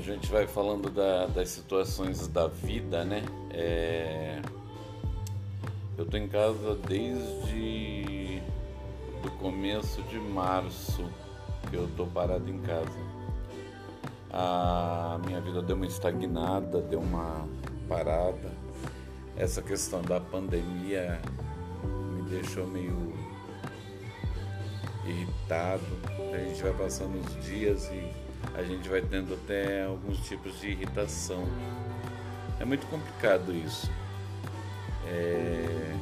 a gente vai falando da, das situações da vida, né? É... Eu tô em casa desde o começo de março que eu tô parado em casa. A minha vida deu uma estagnada, deu uma parada. Essa questão da pandemia me deixou meio irritado. A gente vai passando os dias e a gente vai tendo até alguns tipos de irritação. É muito complicado isso. É...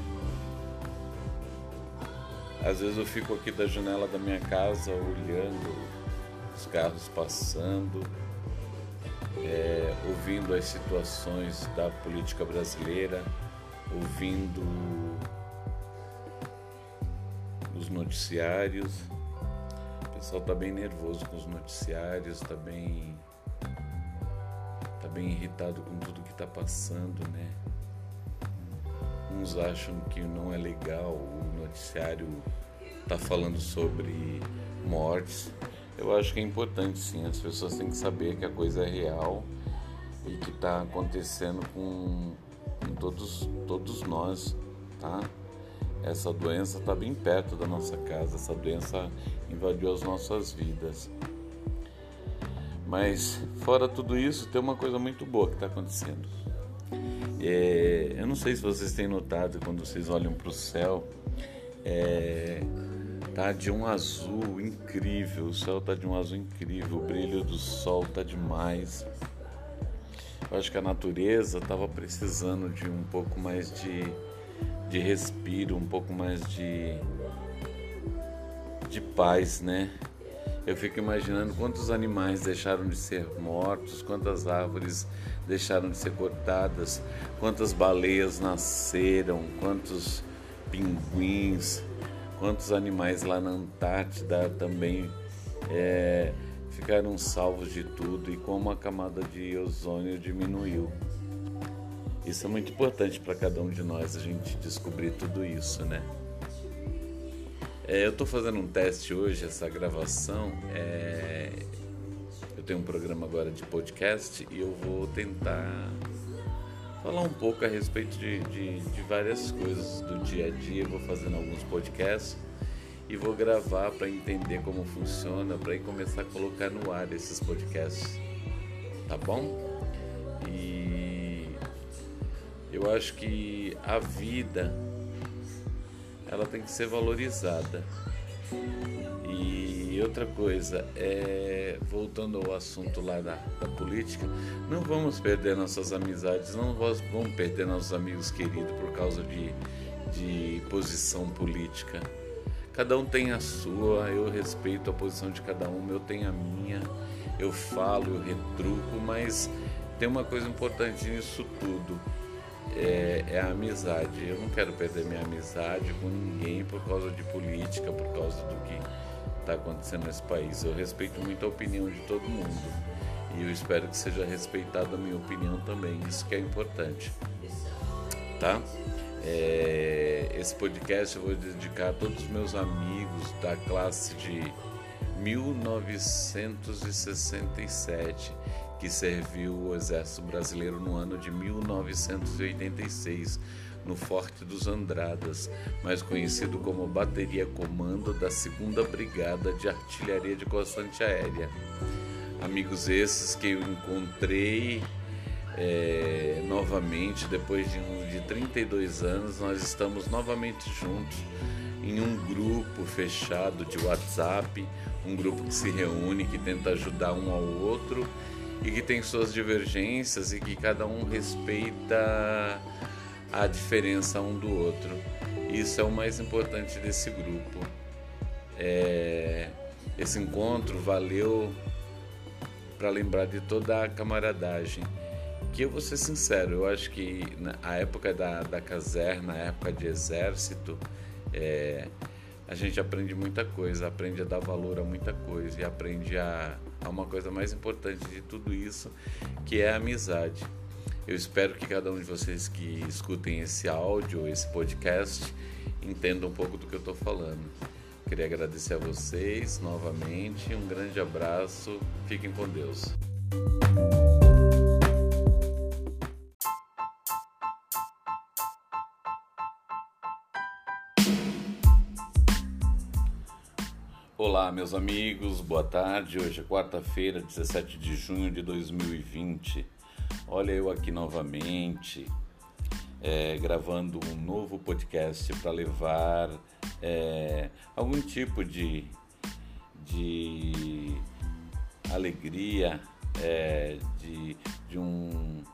Às vezes eu fico aqui da janela da minha casa olhando os carros passando, é, ouvindo as situações da política brasileira, ouvindo os noticiários pessoal tá bem nervoso com os noticiários, tá bem tá bem irritado com tudo que tá passando, né? Uns acham que não é legal o noticiário tá falando sobre mortes. Eu acho que é importante sim, as pessoas têm que saber que a coisa é real e que está acontecendo com, com todos, todos nós, tá? Essa doença está bem perto da nossa casa, essa doença invadiu as nossas vidas. Mas fora tudo isso, tem uma coisa muito boa que está acontecendo. É, eu não sei se vocês têm notado quando vocês olham para o céu, é, tá de um azul incrível, o céu tá de um azul incrível, o brilho do sol tá demais. Eu acho que a natureza estava precisando de um pouco mais de de respiro, um pouco mais de, de paz, né? Eu fico imaginando quantos animais deixaram de ser mortos, quantas árvores deixaram de ser cortadas, quantas baleias nasceram, quantos pinguins, quantos animais lá na Antártida também é, ficaram salvos de tudo e como a camada de ozônio diminuiu. Isso é muito importante para cada um de nós, a gente descobrir tudo isso, né? É, eu estou fazendo um teste hoje, essa gravação. É... Eu tenho um programa agora de podcast e eu vou tentar falar um pouco a respeito de, de, de várias coisas do dia a dia. Eu vou fazendo alguns podcasts e vou gravar para entender como funciona, para ir começar a colocar no ar esses podcasts. Tá bom? Eu acho que a vida ela tem que ser valorizada. E outra coisa, é, voltando ao assunto lá da, da, política, não vamos perder nossas amizades, não vamos perder nossos amigos queridos por causa de, de posição política. Cada um tem a sua, eu respeito a posição de cada um, eu tenho a minha, eu falo, eu retruco, mas tem uma coisa importante nisso tudo é, é, a amizade. Eu não quero perder minha amizade com ninguém por causa de política, por causa do que está acontecendo nesse país. Eu respeito muito a opinião de todo mundo e eu espero que seja respeitada a minha opinião também. Isso que é importante, tá? É, esse podcast eu vou dedicar a todos os meus amigos da classe de 1967 que serviu o Exército Brasileiro no ano de 1986 no Forte dos Andradas, mais conhecido como Bateria Comando da 2 Brigada de Artilharia de Costa Antiaérea. Amigos esses que eu encontrei é, novamente depois de, de 32 anos, nós estamos novamente juntos em um grupo fechado de WhatsApp, um grupo que se reúne, que tenta ajudar um ao outro e que tem suas divergências e que cada um respeita a diferença um do outro. Isso é o mais importante desse grupo. É, esse encontro valeu para lembrar de toda a camaradagem. Que eu vou ser sincero, eu acho que na época da, da caserna, na época de exército, é, a gente aprende muita coisa, aprende a dar valor a muita coisa e aprende a, a uma coisa mais importante de tudo isso, que é a amizade. Eu espero que cada um de vocês que escutem esse áudio, esse podcast, entenda um pouco do que eu estou falando. Queria agradecer a vocês novamente, um grande abraço, fiquem com Deus. Olá, meus amigos, boa tarde. Hoje é quarta-feira, 17 de junho de 2020. Olha eu aqui novamente, é, gravando um novo podcast para levar é, algum tipo de, de alegria, é, de, de um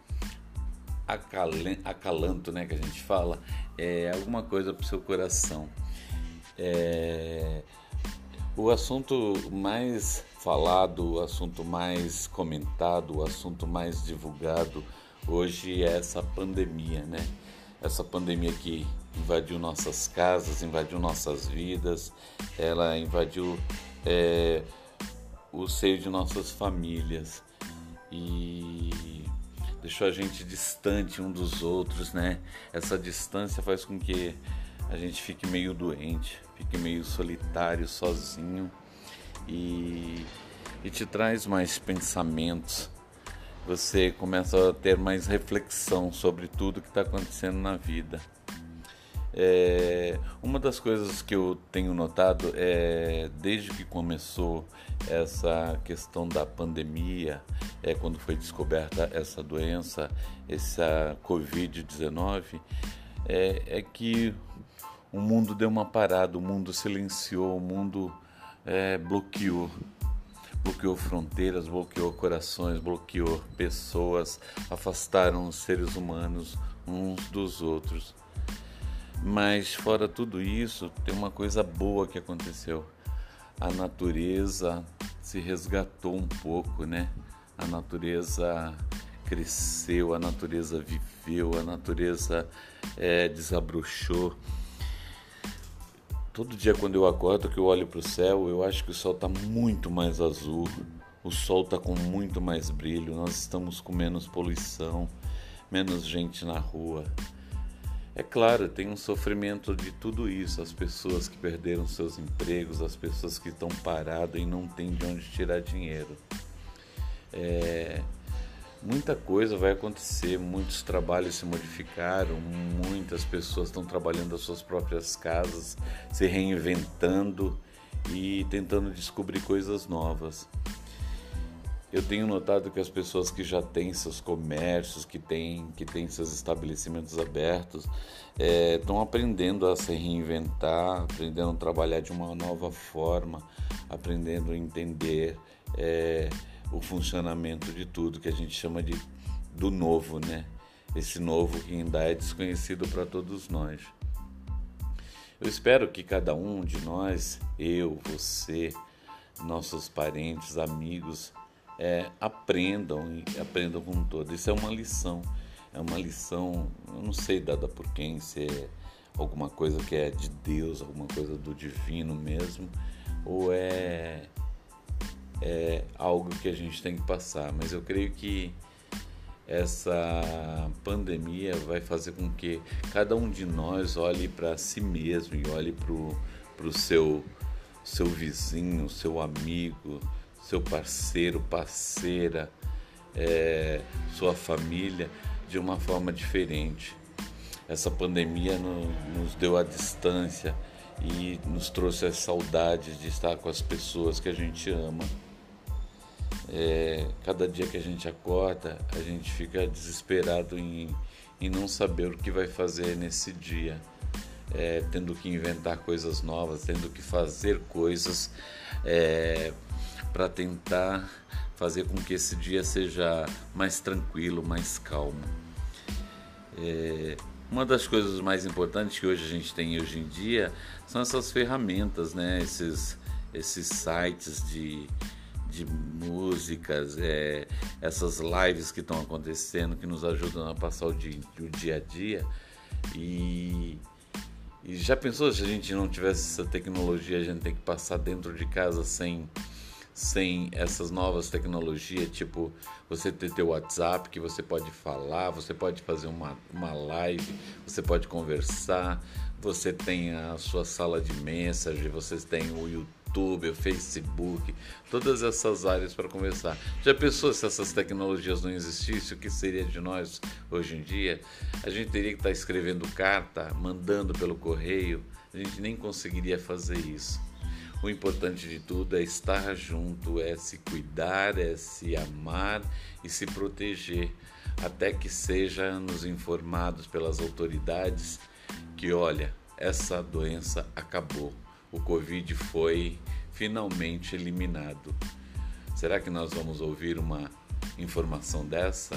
acalanto, né, que a gente fala, é alguma coisa para o seu coração. É, o assunto mais falado, o assunto mais comentado, o assunto mais divulgado hoje é essa pandemia, né? Essa pandemia que invadiu nossas casas, invadiu nossas vidas, ela invadiu é, o seio de nossas famílias e deixou a gente distante um dos outros, né? Essa distância faz com que a gente fique meio doente, fique meio solitário, sozinho e, e te traz mais pensamentos. Você começa a ter mais reflexão sobre tudo que está acontecendo na vida. É, uma das coisas que eu tenho notado é desde que começou essa questão da pandemia, é quando foi descoberta essa doença, essa Covid-19, é, é que o mundo deu uma parada, o mundo silenciou, o mundo é, bloqueou. Bloqueou fronteiras, bloqueou corações, bloqueou pessoas, afastaram os seres humanos uns dos outros. Mas fora tudo isso, tem uma coisa boa que aconteceu. A natureza se resgatou um pouco, né? A natureza cresceu, a natureza viveu, a natureza é, desabrochou. Todo dia quando eu acordo, que eu olho para o céu, eu acho que o céu está muito mais azul, o sol está com muito mais brilho, nós estamos com menos poluição, menos gente na rua. É claro, tem um sofrimento de tudo isso, as pessoas que perderam seus empregos, as pessoas que estão paradas e não têm de onde tirar dinheiro. É, muita coisa vai acontecer, muitos trabalhos se modificaram, muitas pessoas estão trabalhando nas suas próprias casas, se reinventando e tentando descobrir coisas novas. Eu tenho notado que as pessoas que já têm seus comércios, que têm, que têm seus estabelecimentos abertos, estão é, aprendendo a se reinventar, aprendendo a trabalhar de uma nova forma, aprendendo a entender é, o funcionamento de tudo que a gente chama de do novo, né? Esse novo que ainda é desconhecido para todos nós. Eu espero que cada um de nós, eu, você, nossos parentes, amigos, é, aprendam e aprendam com todo. Isso é uma lição, é uma lição, eu não sei dada por quem, se é alguma coisa que é de Deus, alguma coisa do divino mesmo, ou é, é algo que a gente tem que passar. Mas eu creio que essa pandemia vai fazer com que cada um de nós olhe para si mesmo e olhe para o seu, seu vizinho, seu amigo, seu parceiro, parceira, é, sua família de uma forma diferente. Essa pandemia no, nos deu a distância e nos trouxe as saudades de estar com as pessoas que a gente ama. É, cada dia que a gente acorda, a gente fica desesperado em, em não saber o que vai fazer nesse dia. É, tendo que inventar coisas novas, tendo que fazer coisas é, para tentar fazer com que esse dia seja mais tranquilo, mais calmo. É, uma das coisas mais importantes que hoje a gente tem hoje em dia são essas ferramentas, né? esses, esses sites de, de músicas, é, essas lives que estão acontecendo que nos ajudam a passar o dia, o dia a dia. E, e já pensou se a gente não tivesse essa tecnologia, a gente tem que passar dentro de casa sem sem essas novas tecnologias, tipo você ter teu WhatsApp que você pode falar, você pode fazer uma, uma live, você pode conversar, você tem a sua sala de mensagem, você tem o YouTube, o Facebook, todas essas áreas para conversar. Já pensou se essas tecnologias não existissem? O que seria de nós hoje em dia? A gente teria que estar escrevendo carta, mandando pelo correio, a gente nem conseguiria fazer isso. O importante de tudo é estar junto, é se cuidar, é se amar e se proteger, até que sejamos informados pelas autoridades que, olha, essa doença acabou. O Covid foi finalmente eliminado. Será que nós vamos ouvir uma informação dessa?